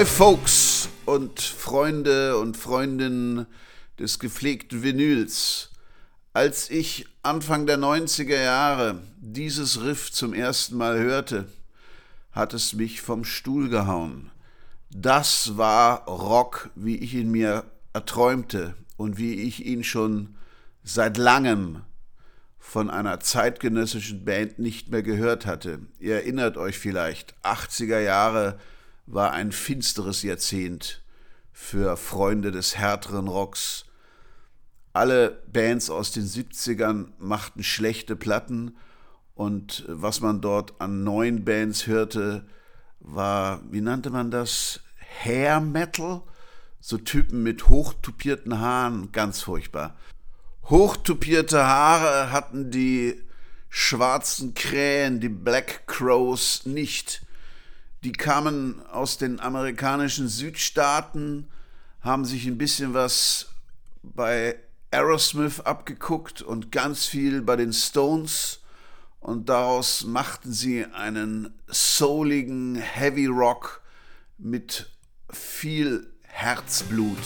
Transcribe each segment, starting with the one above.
Hi Folks und Freunde und Freundinnen des gepflegten Vinyls. Als ich Anfang der 90er Jahre dieses Riff zum ersten Mal hörte, hat es mich vom Stuhl gehauen. Das war Rock, wie ich ihn mir erträumte und wie ich ihn schon seit langem von einer zeitgenössischen Band nicht mehr gehört hatte. Ihr erinnert euch vielleicht, 80er Jahre war ein finsteres Jahrzehnt für Freunde des härteren Rocks. Alle Bands aus den 70ern machten schlechte Platten und was man dort an neuen Bands hörte, war, wie nannte man das? Hair Metal? So Typen mit hochtupierten Haaren, ganz furchtbar. Hochtupierte Haare hatten die schwarzen Krähen, die Black Crows nicht. Die kamen aus den amerikanischen Südstaaten, haben sich ein bisschen was bei Aerosmith abgeguckt und ganz viel bei den Stones und daraus machten sie einen souligen Heavy Rock mit viel Herzblut.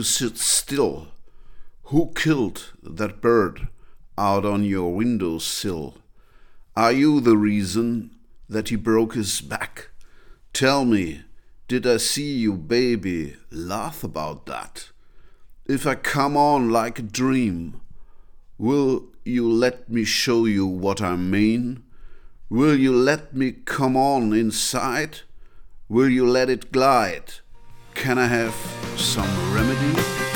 You sit still? Who killed that bird out on your window sill? Are you the reason that he broke his back? Tell me, did I see you, baby, laugh about that? If I come on like a dream, will you let me show you what I mean? Will you let me come on inside? Will you let it glide? Can I have some remedy?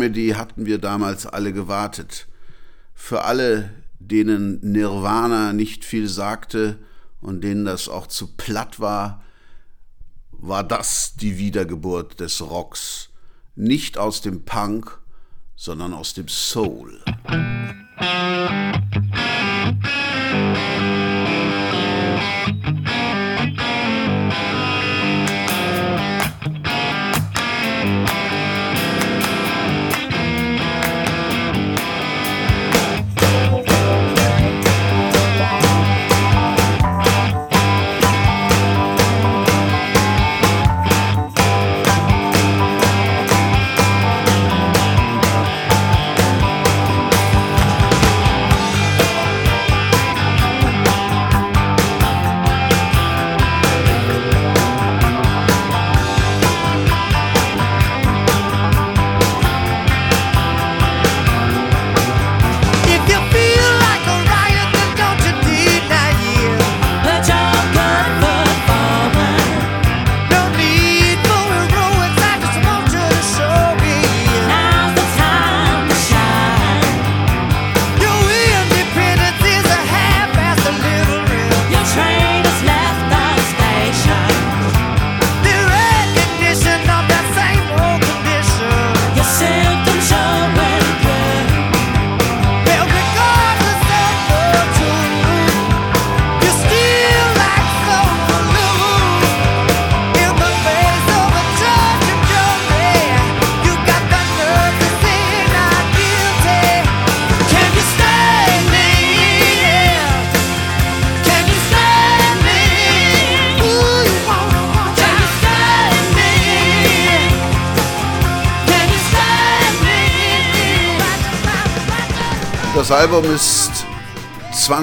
Remedy hatten wir damals alle gewartet. Für alle, denen Nirvana nicht viel sagte und denen das auch zu platt war, war das die Wiedergeburt des Rocks. Nicht aus dem Punk, sondern aus dem Soul. Thank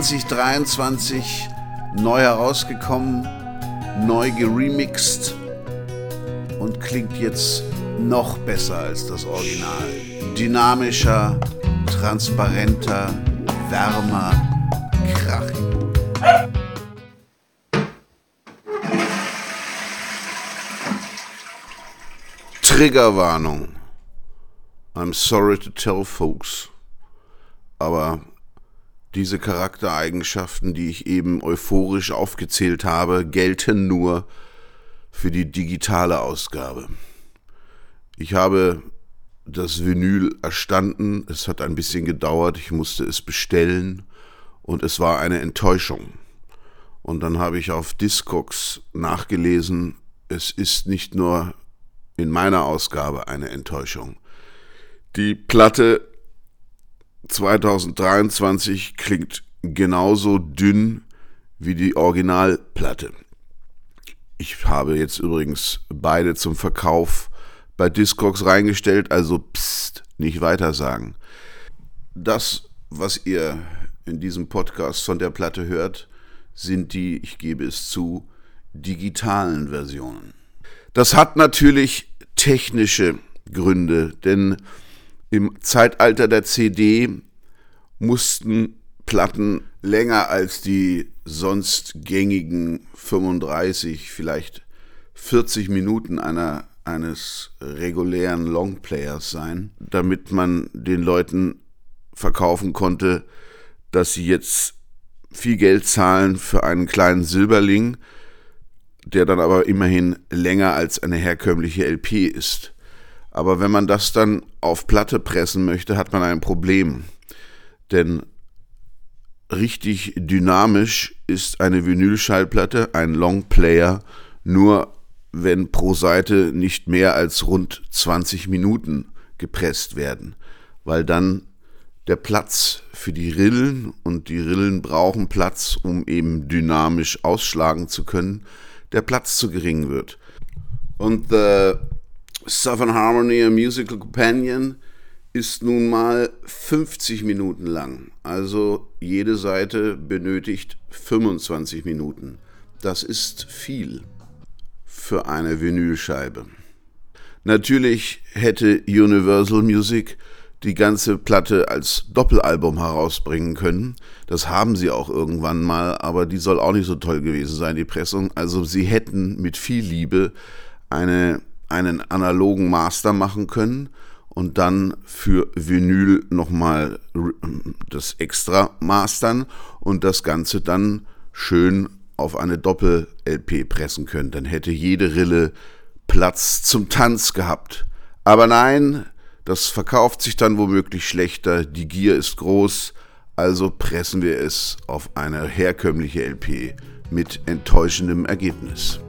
2023 neu herausgekommen, neu geremixed und klingt jetzt noch besser als das Original. Dynamischer, transparenter, wärmer, krachig. Triggerwarnung. I'm sorry to tell folks. Aber diese Charaktereigenschaften, die ich eben euphorisch aufgezählt habe, gelten nur für die digitale Ausgabe. Ich habe das Vinyl erstanden, es hat ein bisschen gedauert, ich musste es bestellen und es war eine Enttäuschung. Und dann habe ich auf Discogs nachgelesen, es ist nicht nur in meiner Ausgabe eine Enttäuschung. Die Platte 2023 klingt genauso dünn wie die Originalplatte. Ich habe jetzt übrigens beide zum Verkauf bei Discogs reingestellt, also psst, nicht weiter sagen. Das, was ihr in diesem Podcast von der Platte hört, sind die, ich gebe es zu, digitalen Versionen. Das hat natürlich technische Gründe, denn im Zeitalter der CD mussten Platten länger als die sonst gängigen 35, vielleicht 40 Minuten einer, eines regulären Longplayers sein, damit man den Leuten verkaufen konnte, dass sie jetzt viel Geld zahlen für einen kleinen Silberling, der dann aber immerhin länger als eine herkömmliche LP ist. Aber wenn man das dann auf Platte pressen möchte, hat man ein Problem. Denn richtig dynamisch ist eine Vinylschallplatte, ein Longplayer, nur wenn pro Seite nicht mehr als rund 20 Minuten gepresst werden, weil dann der Platz für die Rillen und die Rillen brauchen Platz, um eben dynamisch ausschlagen zu können, der Platz zu gering wird. Und The Southern Harmony, a Musical Companion, ist nun mal 50 Minuten lang. Also jede Seite benötigt 25 Minuten. Das ist viel für eine Vinylscheibe. Natürlich hätte Universal Music die ganze Platte als Doppelalbum herausbringen können. Das haben sie auch irgendwann mal, aber die soll auch nicht so toll gewesen sein, die Pressung. Also sie hätten mit viel Liebe eine, einen analogen Master machen können und dann für Vinyl nochmal das extra mastern und das Ganze dann schön auf eine Doppel-LP pressen können. Dann hätte jede Rille Platz zum Tanz gehabt. Aber nein, das verkauft sich dann womöglich schlechter, die Gier ist groß, Also pressen wir es auf eine herkömmliche LP mit enttäuschendem Ergebnis.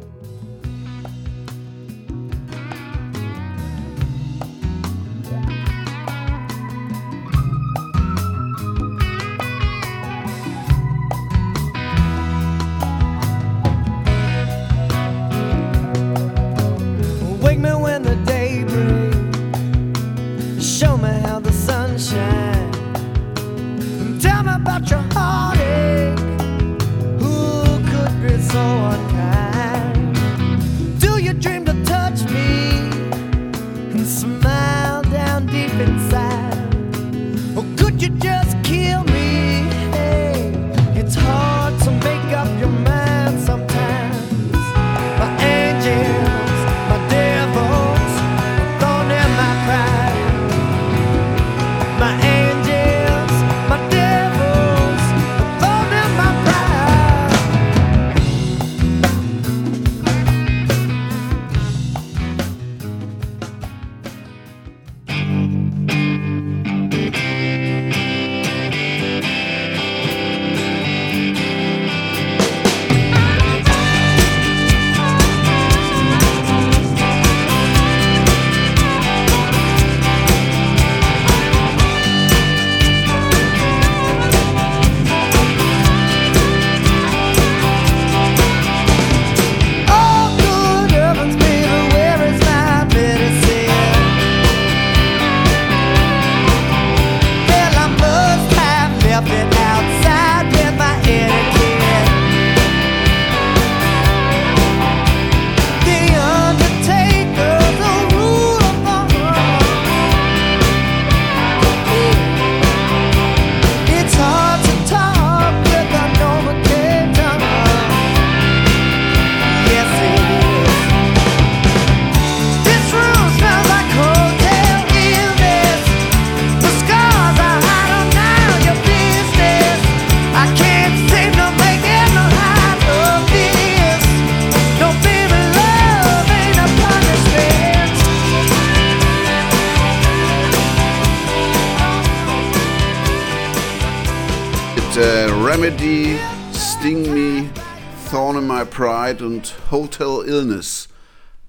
Pride und Hotel Illness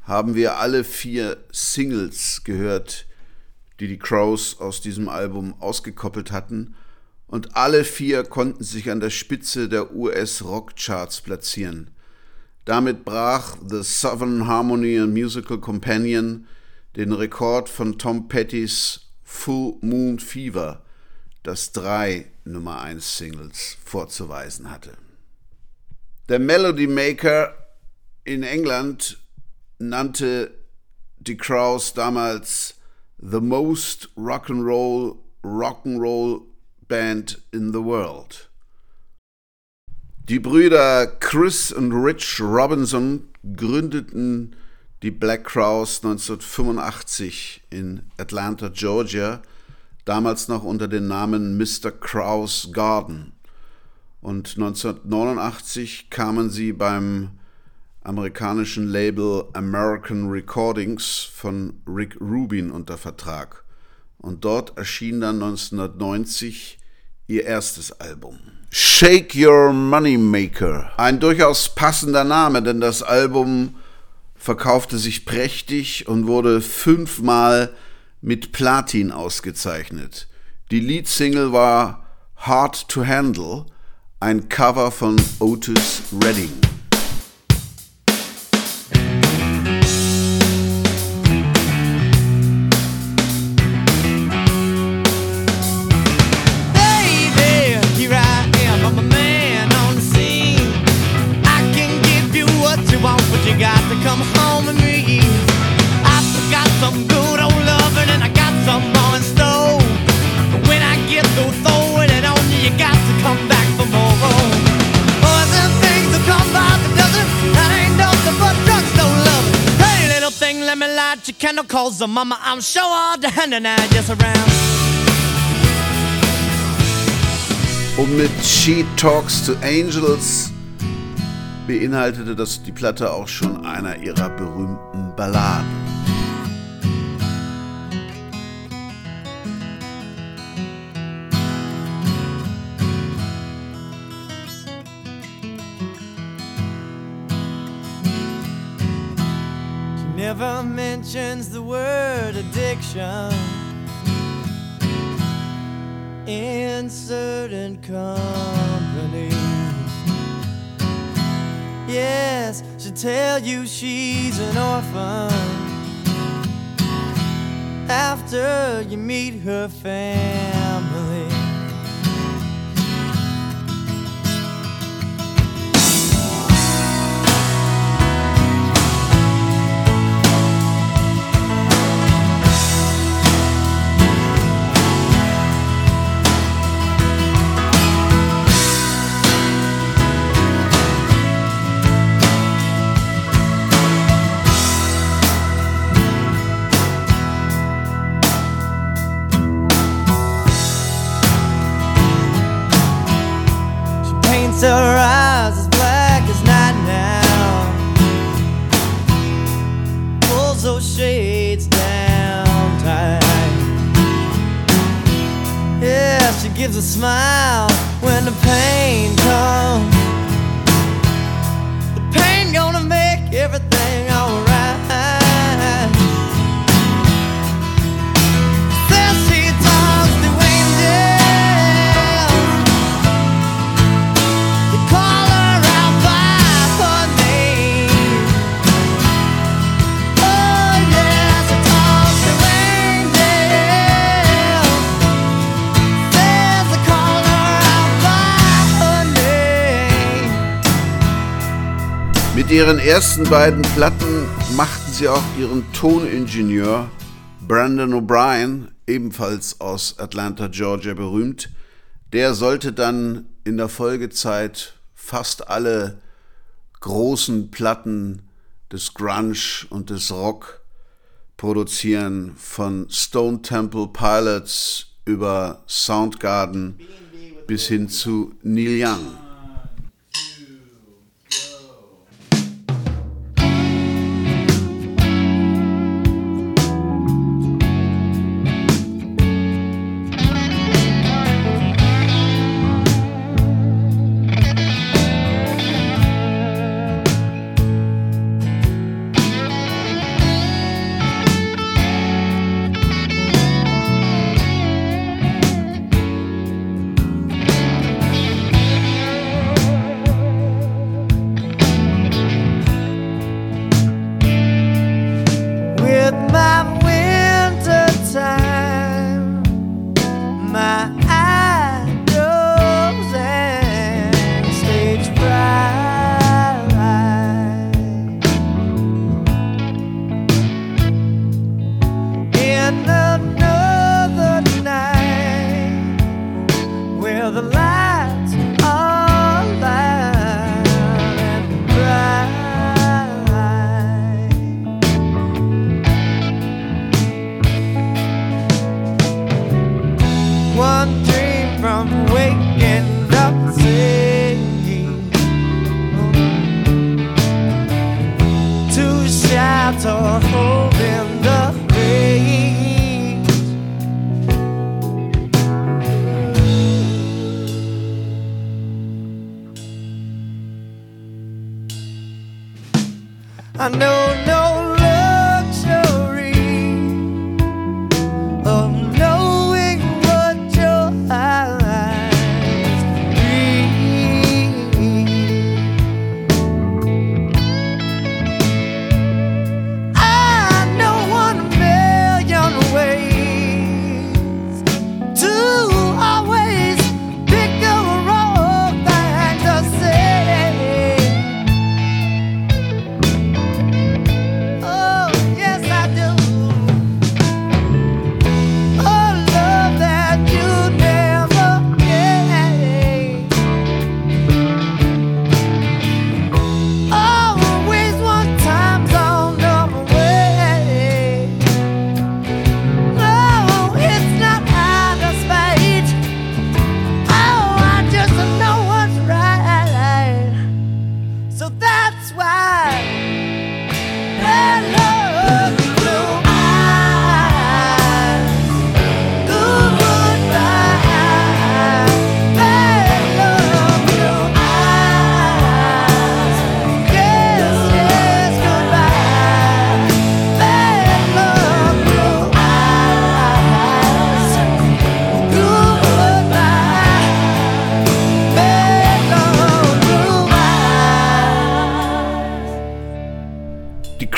haben wir alle vier Singles gehört, die die Crows aus diesem Album ausgekoppelt hatten. Und alle vier konnten sich an der Spitze der US-Rockcharts platzieren. Damit brach The Southern Harmony and Musical Companion den Rekord von Tom Pettys Full Moon Fever, das drei Nummer 1 Singles vorzuweisen hatte. Der Melody Maker in England nannte die Crows damals The Most Rock'n'Roll Rock'n'Roll Band in the World. Die Brüder Chris und Rich Robinson gründeten die Black Crowes 1985 in Atlanta, Georgia, damals noch unter dem Namen Mr. Krause Garden. Und 1989 kamen sie beim amerikanischen Label American Recordings von Rick Rubin unter Vertrag. Und dort erschien dann 1990 ihr erstes Album. Shake Your Moneymaker. Ein durchaus passender Name, denn das Album verkaufte sich prächtig und wurde fünfmal mit Platin ausgezeichnet. Die Leadsingle war Hard to Handle, ein Cover von Otis Redding. Cause the mama, I'm sure hard to handle now, just around. Und mit She Talks to Angels beinhaltete das die Platte auch schon einer ihrer berühmten Balladen. Mentions the word addiction in certain company. Yes, she'll tell you she's an orphan after you meet her family. Her eyes as black as night now. Pulls those shades down tight. Yeah, she gives a smile when the pain comes. Mit ihren ersten beiden Platten machten sie auch ihren Toningenieur Brandon O'Brien, ebenfalls aus Atlanta, Georgia, berühmt. Der sollte dann in der Folgezeit fast alle großen Platten des Grunge und des Rock produzieren, von Stone Temple Pilots über Soundgarden bis hin zu Neil Young.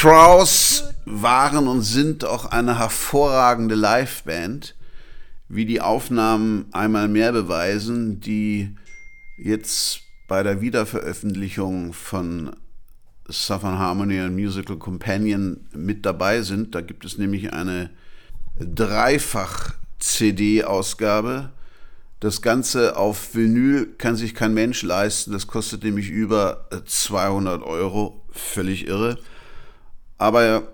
Crows waren und sind auch eine hervorragende Liveband, wie die Aufnahmen einmal mehr beweisen, die jetzt bei der Wiederveröffentlichung von Southern Harmony and Musical Companion mit dabei sind. Da gibt es nämlich eine Dreifach-CD-Ausgabe. Das Ganze auf Vinyl kann sich kein Mensch leisten. Das kostet nämlich über 200 Euro. Völlig irre. Aber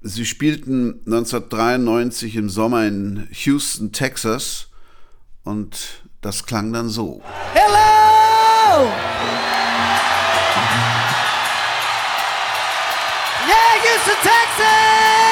sie spielten 1993 im Sommer in Houston, Texas. Und das klang dann so. Hello! Yeah, Houston, Texas!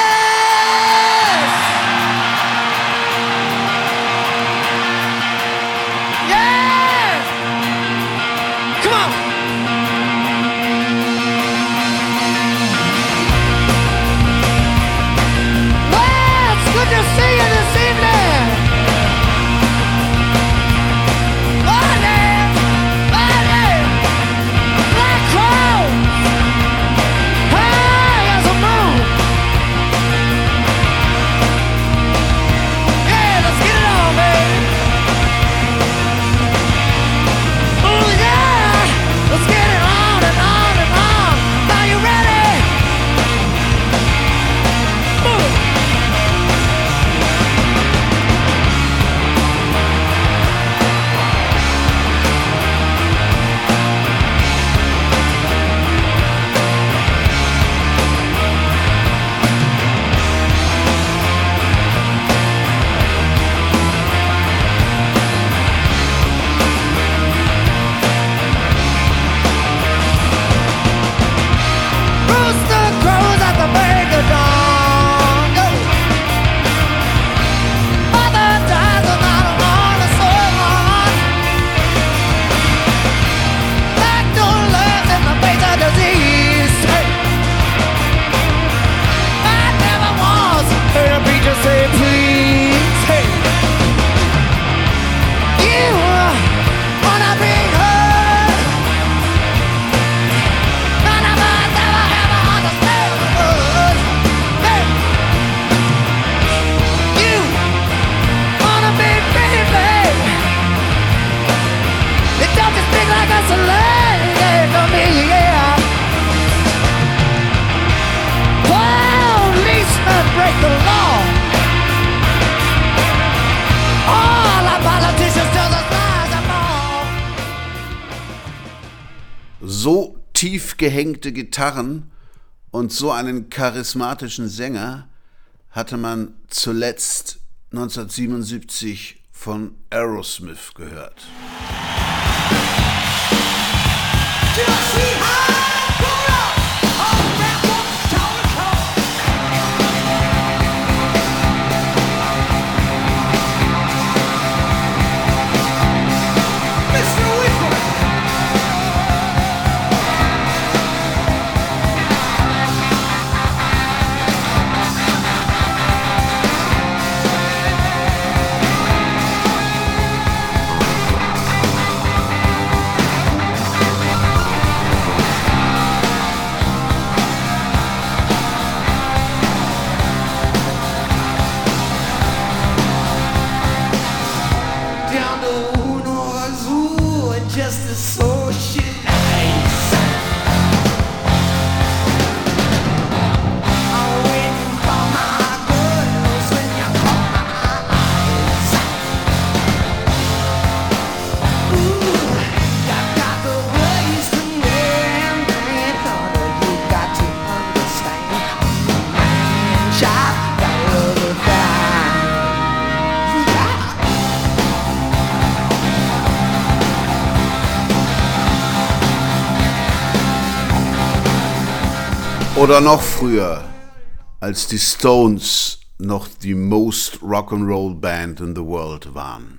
Tief gehängte Gitarren und so einen charismatischen Sänger hatte man zuletzt 1977 von Aerosmith gehört. Oder noch früher, als die Stones noch die most Rock'n'Roll Band in the world waren.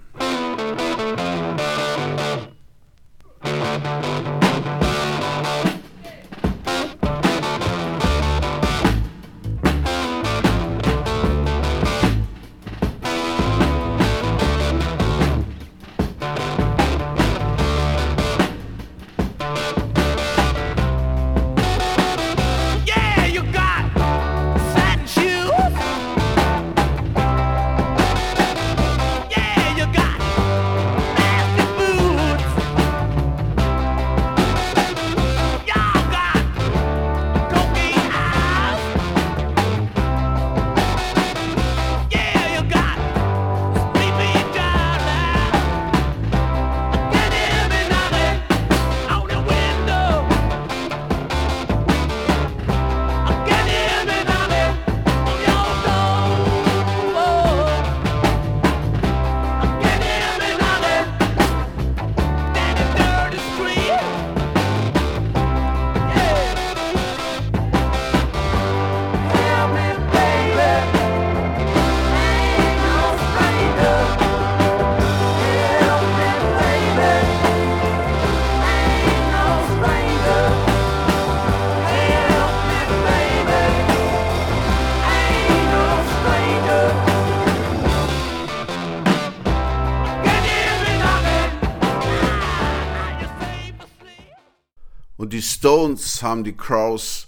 Stones haben die Crows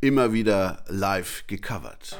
immer wieder live gecovert.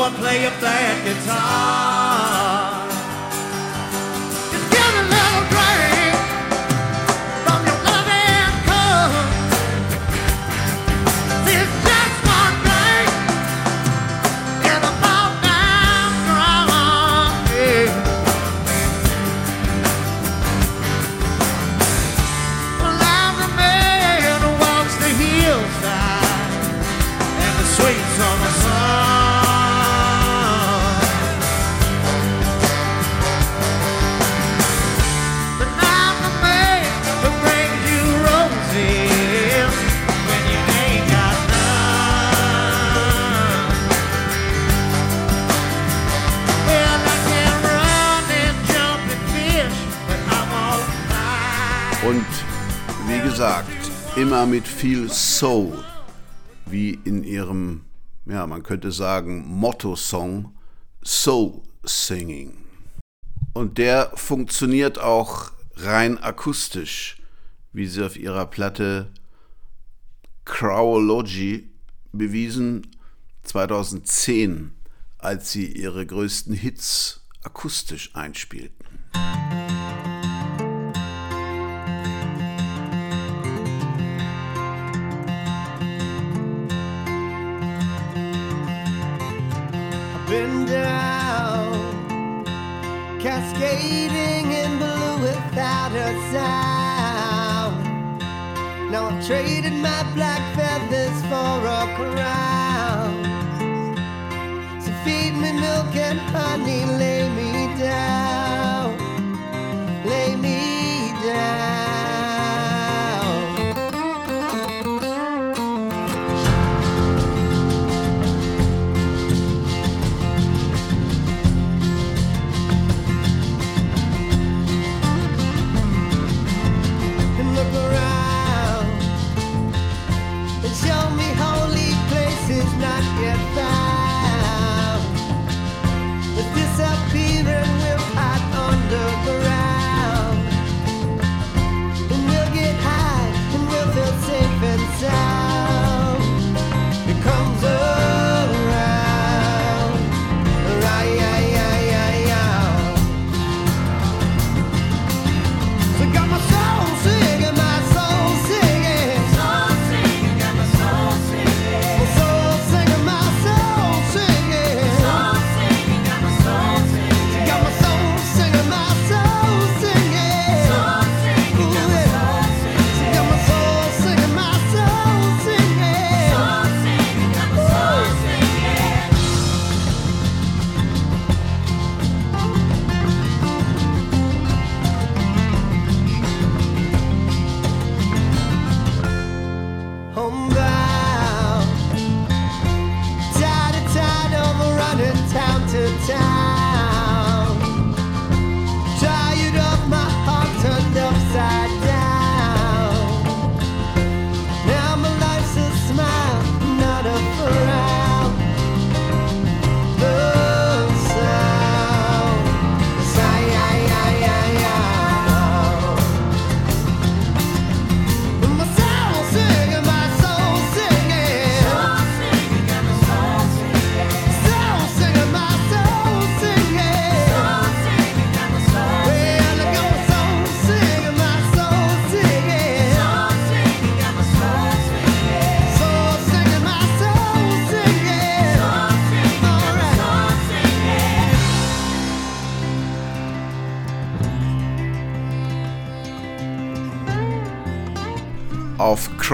I play up that guitar. immer mit viel Soul, wie in ihrem, ja, man könnte sagen, Motto-Song Soul Singing. Und der funktioniert auch rein akustisch, wie sie auf ihrer Platte Crowology bewiesen 2010, als sie ihre größten Hits akustisch einspielten. Been down, cascading in blue without a sound. Now I've traded my black feathers for a crown. So feed me milk and honey, lay me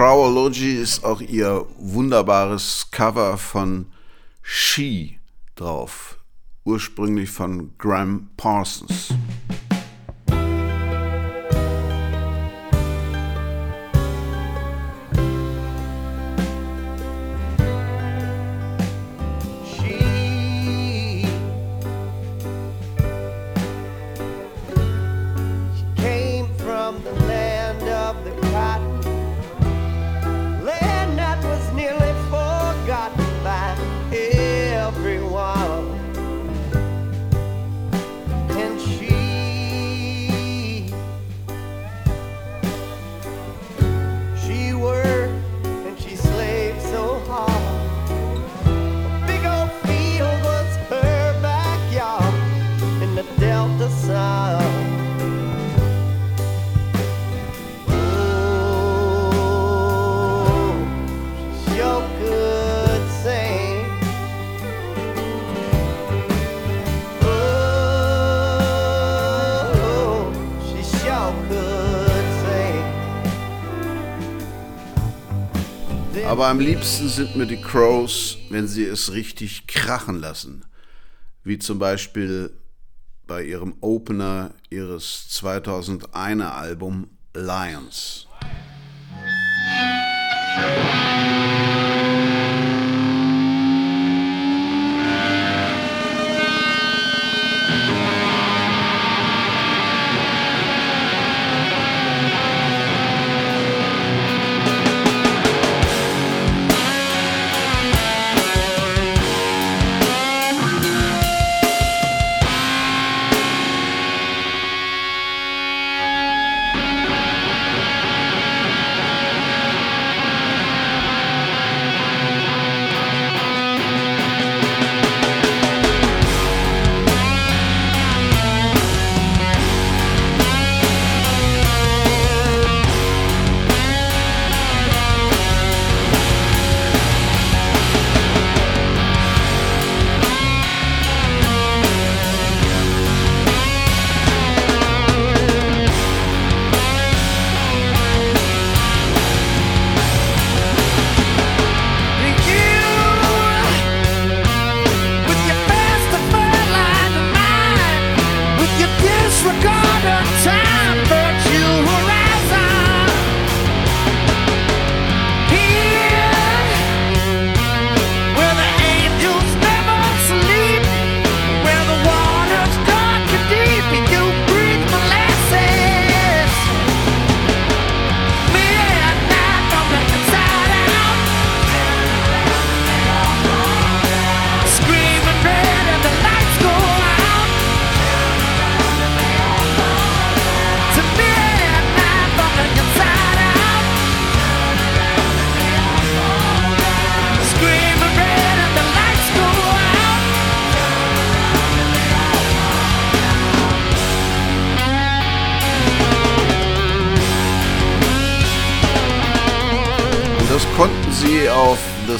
Trowology ist auch ihr wunderbares Cover von She drauf, ursprünglich von Graham Parsons. aber am liebsten sind mir die Crows, wenn sie es richtig krachen lassen. Wie zum Beispiel bei ihrem Opener ihres 2001er Album Lions. Lions.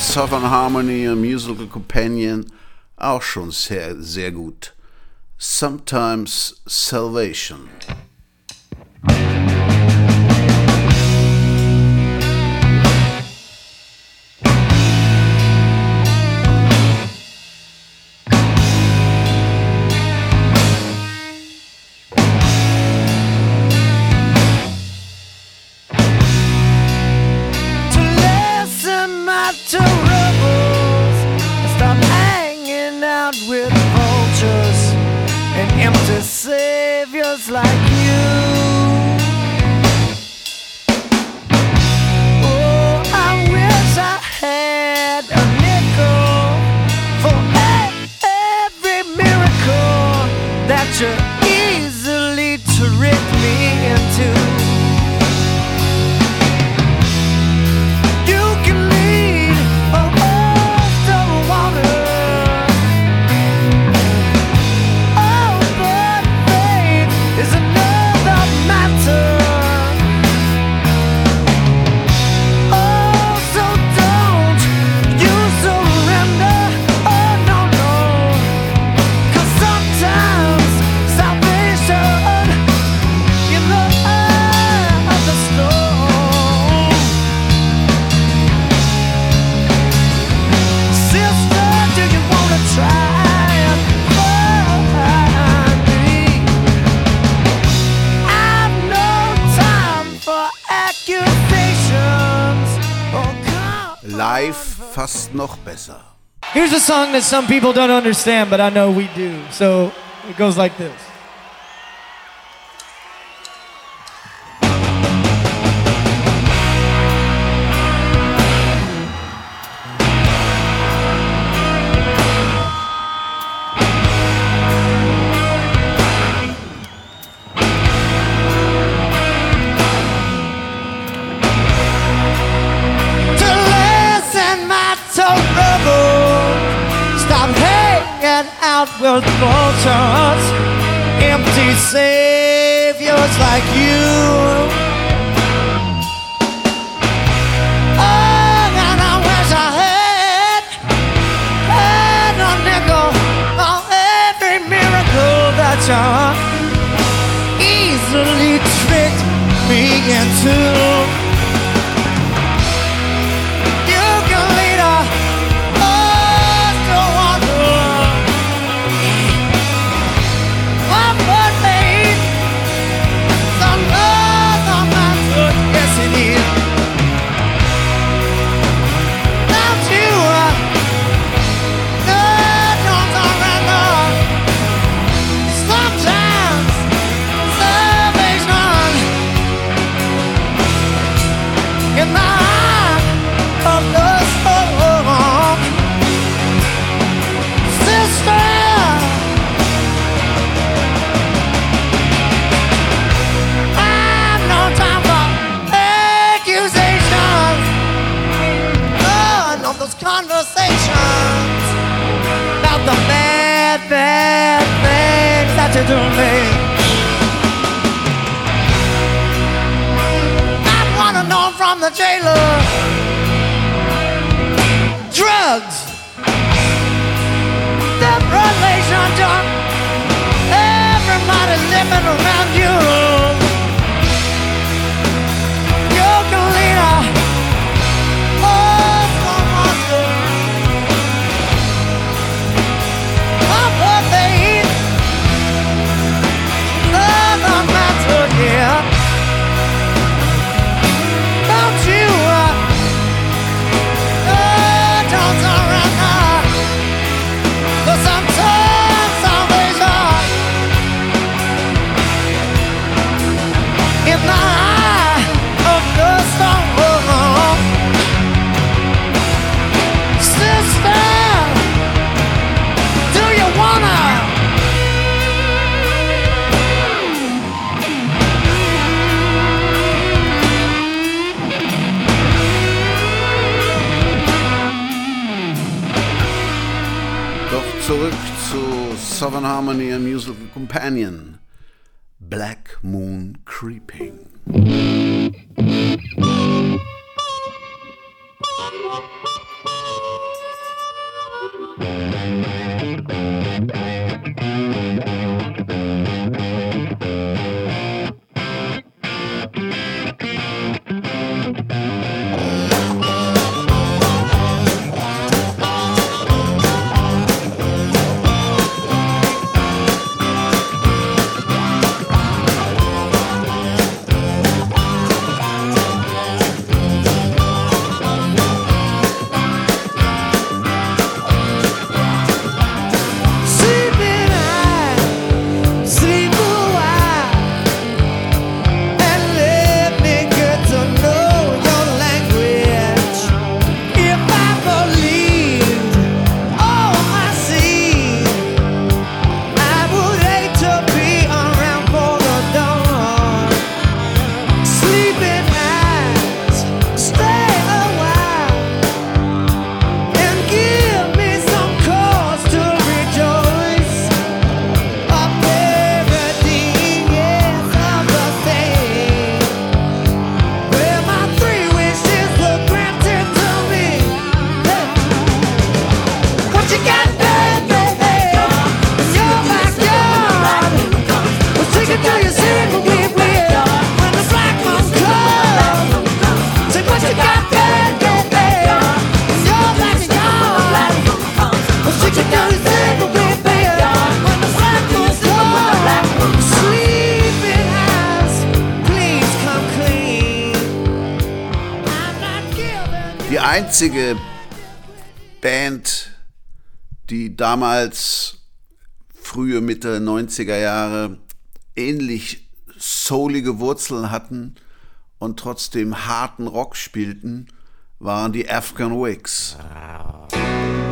Southern Harmony, A Musical Companion, auch schon sehr, sehr gut. Sometimes Salvation. song that some people don't understand, but I know we do. So it goes like this. the thoughts a musical companion Black Moon Creeping. einzige Band, die damals frühe Mitte 90er Jahre ähnlich soulige Wurzeln hatten und trotzdem harten Rock spielten, waren die Afghan Wigs. Ah.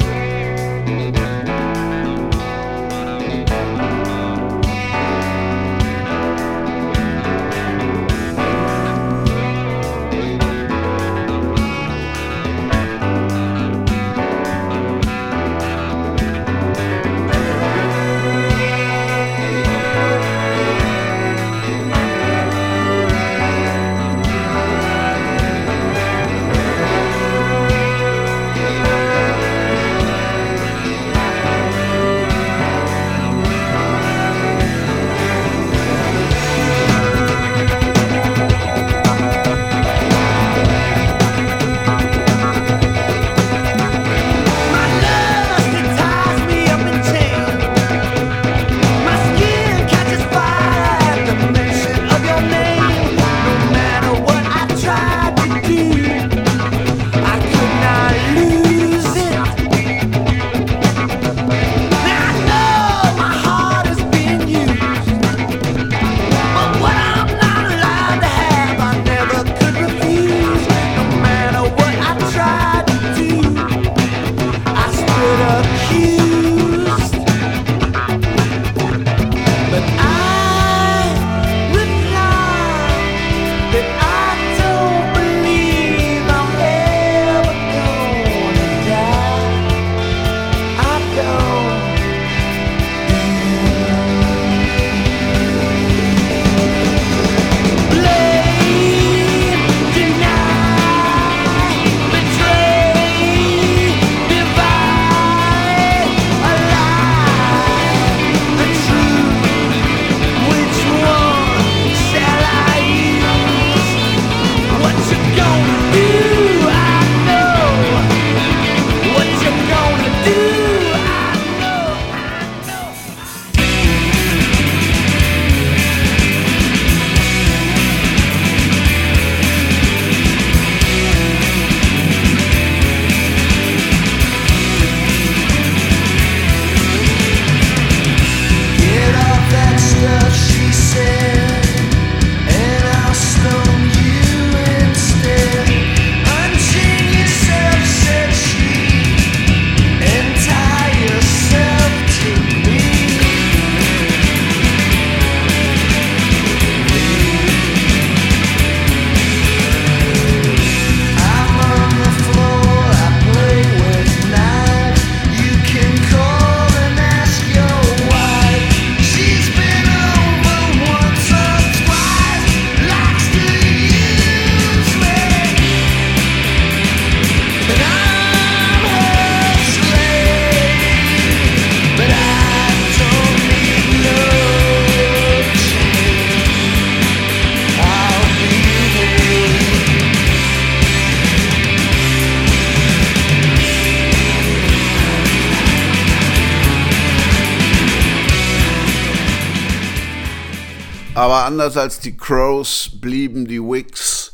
Anders als die Crows blieben die Wicks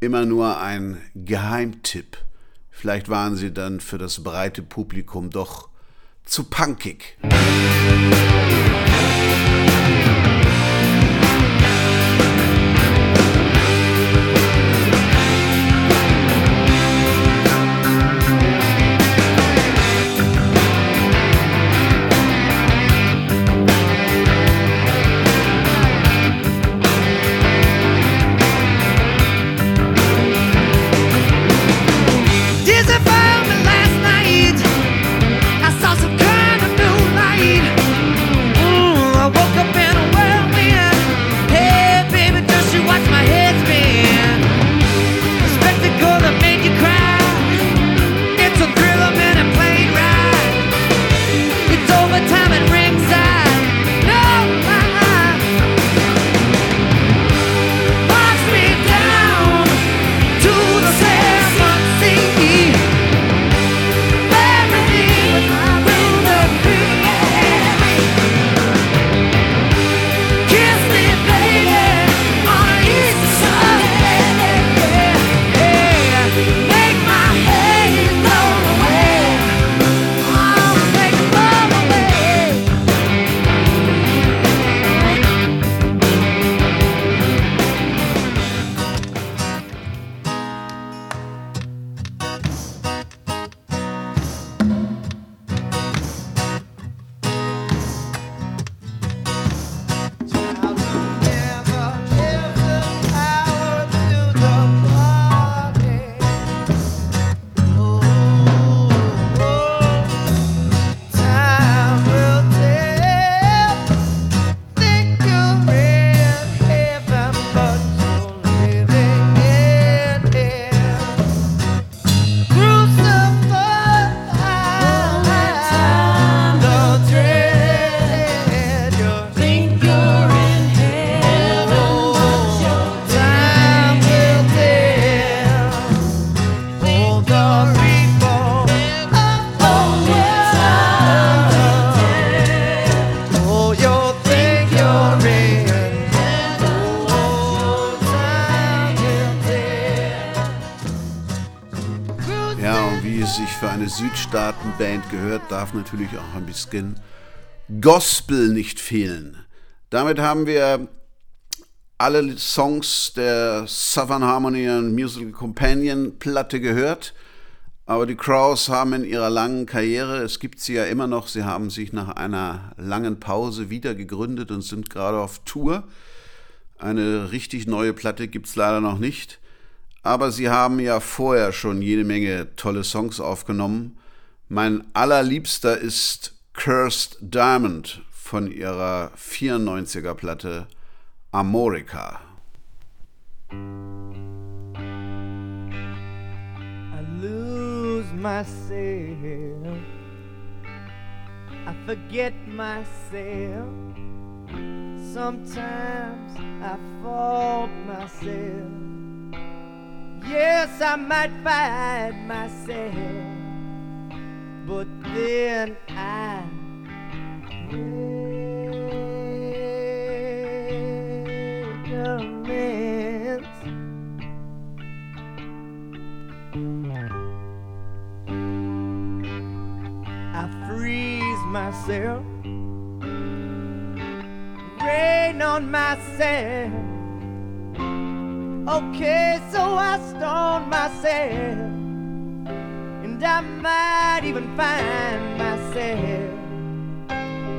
immer nur ein Geheimtipp. Vielleicht waren sie dann für das breite Publikum doch zu punkig. Musik gehört, darf natürlich auch ein bisschen Gospel nicht fehlen. Damit haben wir alle Songs der Southern Harmony and Musical Companion Platte gehört. Aber die Crows haben in ihrer langen Karriere, es gibt sie ja immer noch, sie haben sich nach einer langen Pause wieder gegründet und sind gerade auf Tour. Eine richtig neue Platte gibt es leider noch nicht. Aber sie haben ja vorher schon jede Menge tolle Songs aufgenommen. Mein allerliebster ist Cursed Diamond von ihrer 94er Platte Amorica. I lose myself. I forget myself. Sometimes I fault myself. Yes, I might find myself. But then I recommence. I freeze myself, rain on myself. Okay, so I stone myself, and I might even find myself.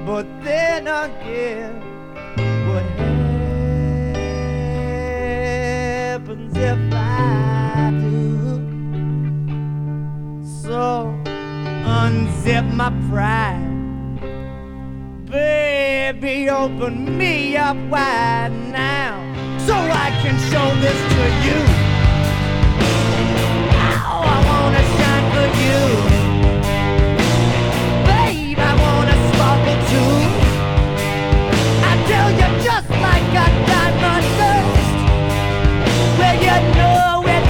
But then again, what happens if I do? So unzip my pride. Baby, open me up wide now so I can show this to you. Oh, I wanna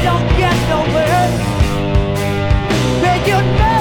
don't get no worse. Where you know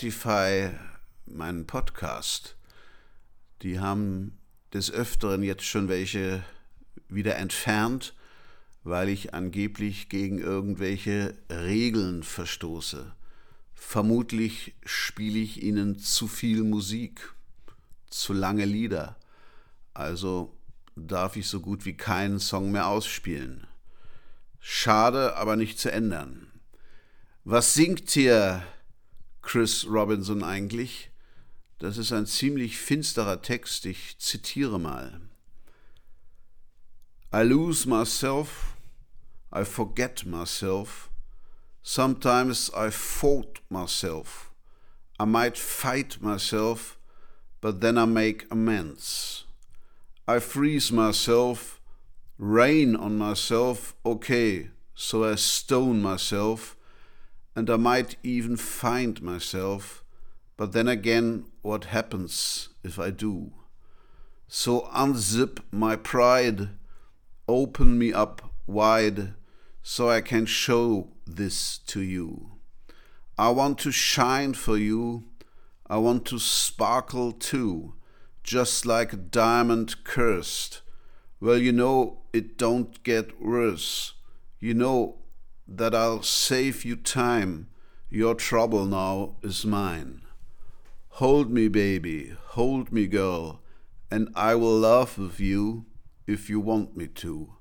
Spotify meinen Podcast. Die haben des Öfteren jetzt schon welche wieder entfernt, weil ich angeblich gegen irgendwelche Regeln verstoße. Vermutlich spiele ich ihnen zu viel Musik, zu lange Lieder. Also darf ich so gut wie keinen Song mehr ausspielen. Schade, aber nicht zu ändern. Was singt hier Chris Robinson eigentlich? Das ist ein ziemlich finsterer Text, ich zitiere mal. I lose myself, I forget myself, sometimes I fault myself, I might fight myself, but then I make amends. I freeze myself, rain on myself, okay, so I stone myself, and I might even find myself, but then again, what happens if I do? So unzip my pride, open me up wide, so I can show this to you. I want to shine for you, I want to sparkle too, just like a diamond cursed. Well, you know, it don't get worse. You know that I'll save you time, your trouble now is mine. Hold me, baby, hold me, girl, and I will laugh with you if you want me to.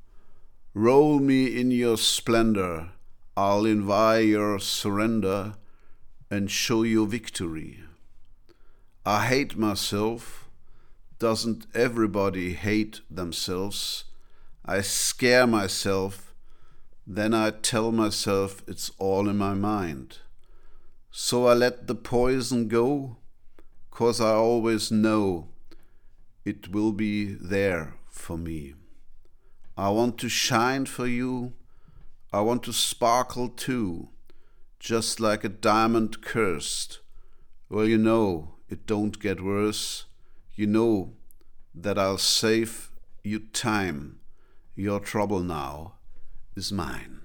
Roll me in your splendor, I'll invite your surrender and show you victory. I hate myself. Doesn't everybody hate themselves? I scare myself, then I tell myself it's all in my mind. So I let the poison go, cause I always know it will be there for me. I want to shine for you, I want to sparkle too, just like a diamond cursed. Well, you know, it don't get worse. You know that I'll save you time. Your trouble now is mine.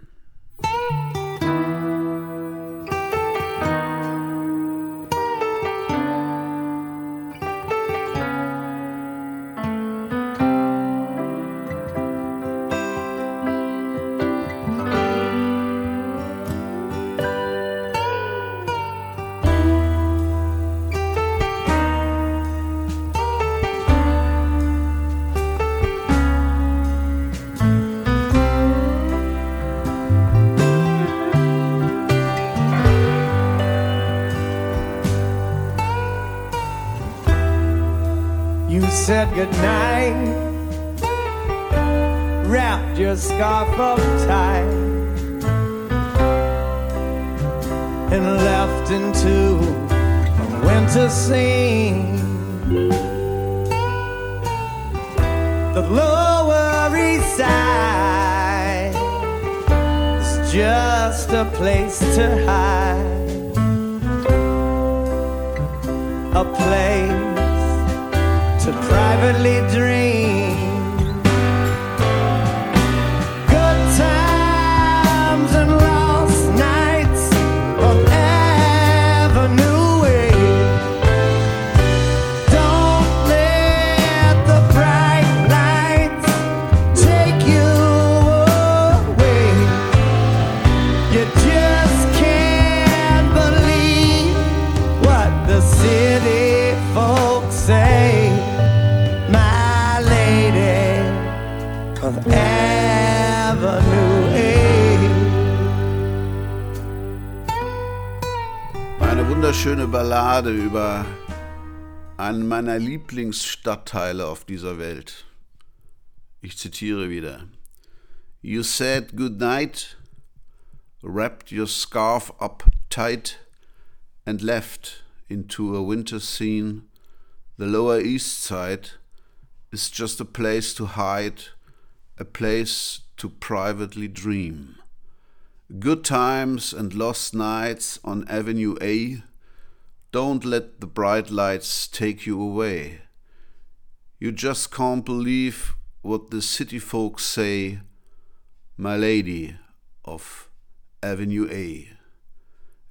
Your scarf up tight, and left into a winter scene. The Lower East Side is just a place to hide, a place to privately dream. Wunderschöne Ballade über einen meiner Lieblingsstadtteile auf dieser Welt. Ich zitiere wieder. You said good night, wrapped your scarf up tight, and left into a winter scene. The Lower East Side is just a place to hide, a place to privately dream. Good times and lost nights on Avenue A. Don't let the bright lights take you away. You just can't believe what the city folks say, my lady of Avenue A.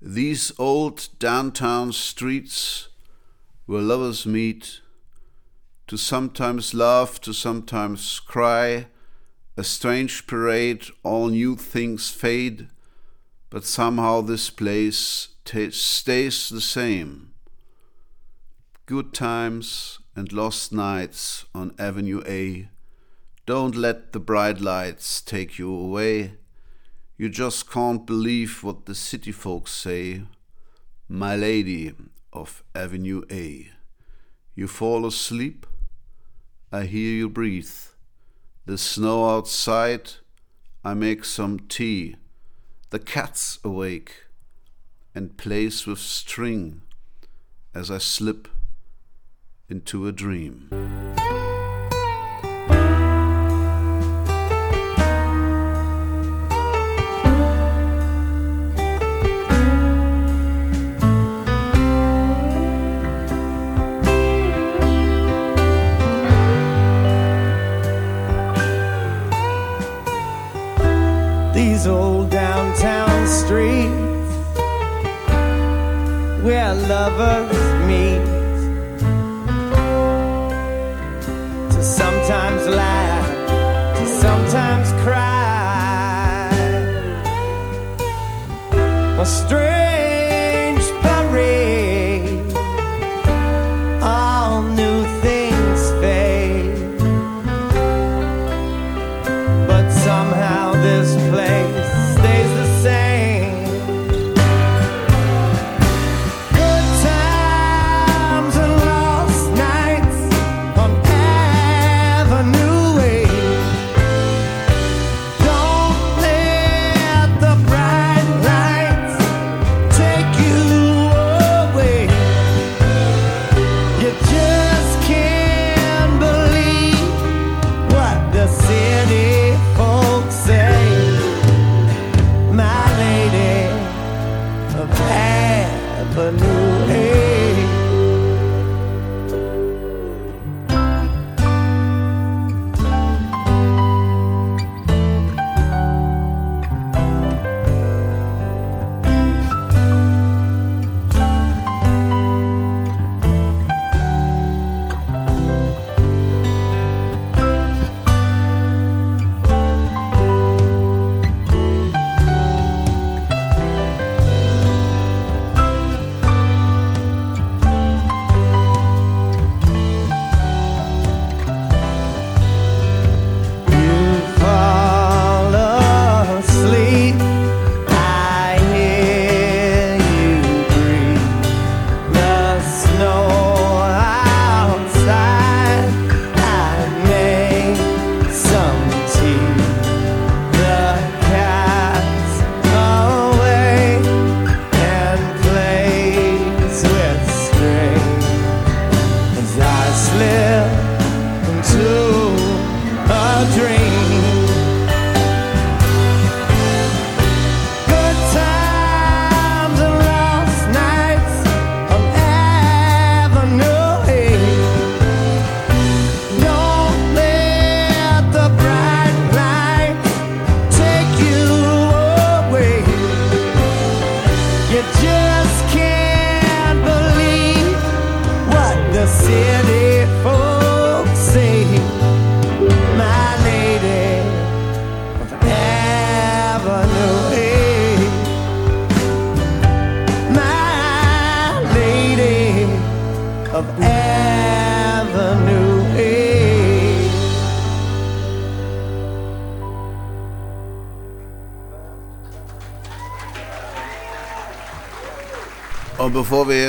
These old downtown streets where lovers meet to sometimes laugh, to sometimes cry, a strange parade, all new things fade, but somehow this place ta stays the same. Good times and lost nights on Avenue A. Don't let the bright lights take you away. You just can't believe what the city folks say. My lady of Avenue A. You fall asleep, I hear you breathe. The snow outside, I make some tea. The cat's awake and plays with string. as I slip into a dream. Where lovers meet to sometimes laugh, to sometimes cry. A strange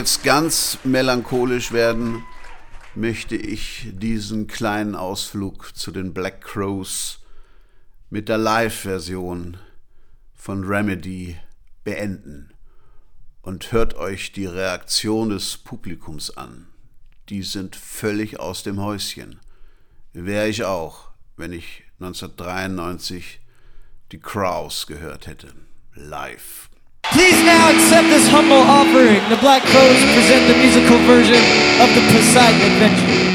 jetzt ganz melancholisch werden, möchte ich diesen kleinen Ausflug zu den Black Crows mit der Live-Version von Remedy beenden. Und hört euch die Reaktion des Publikums an. Die sind völlig aus dem Häuschen. Wäre ich auch, wenn ich 1993 die Crows gehört hätte. Live. Please now accept this humble offering. The Black Crows present the musical version of the Poseidon Adventure.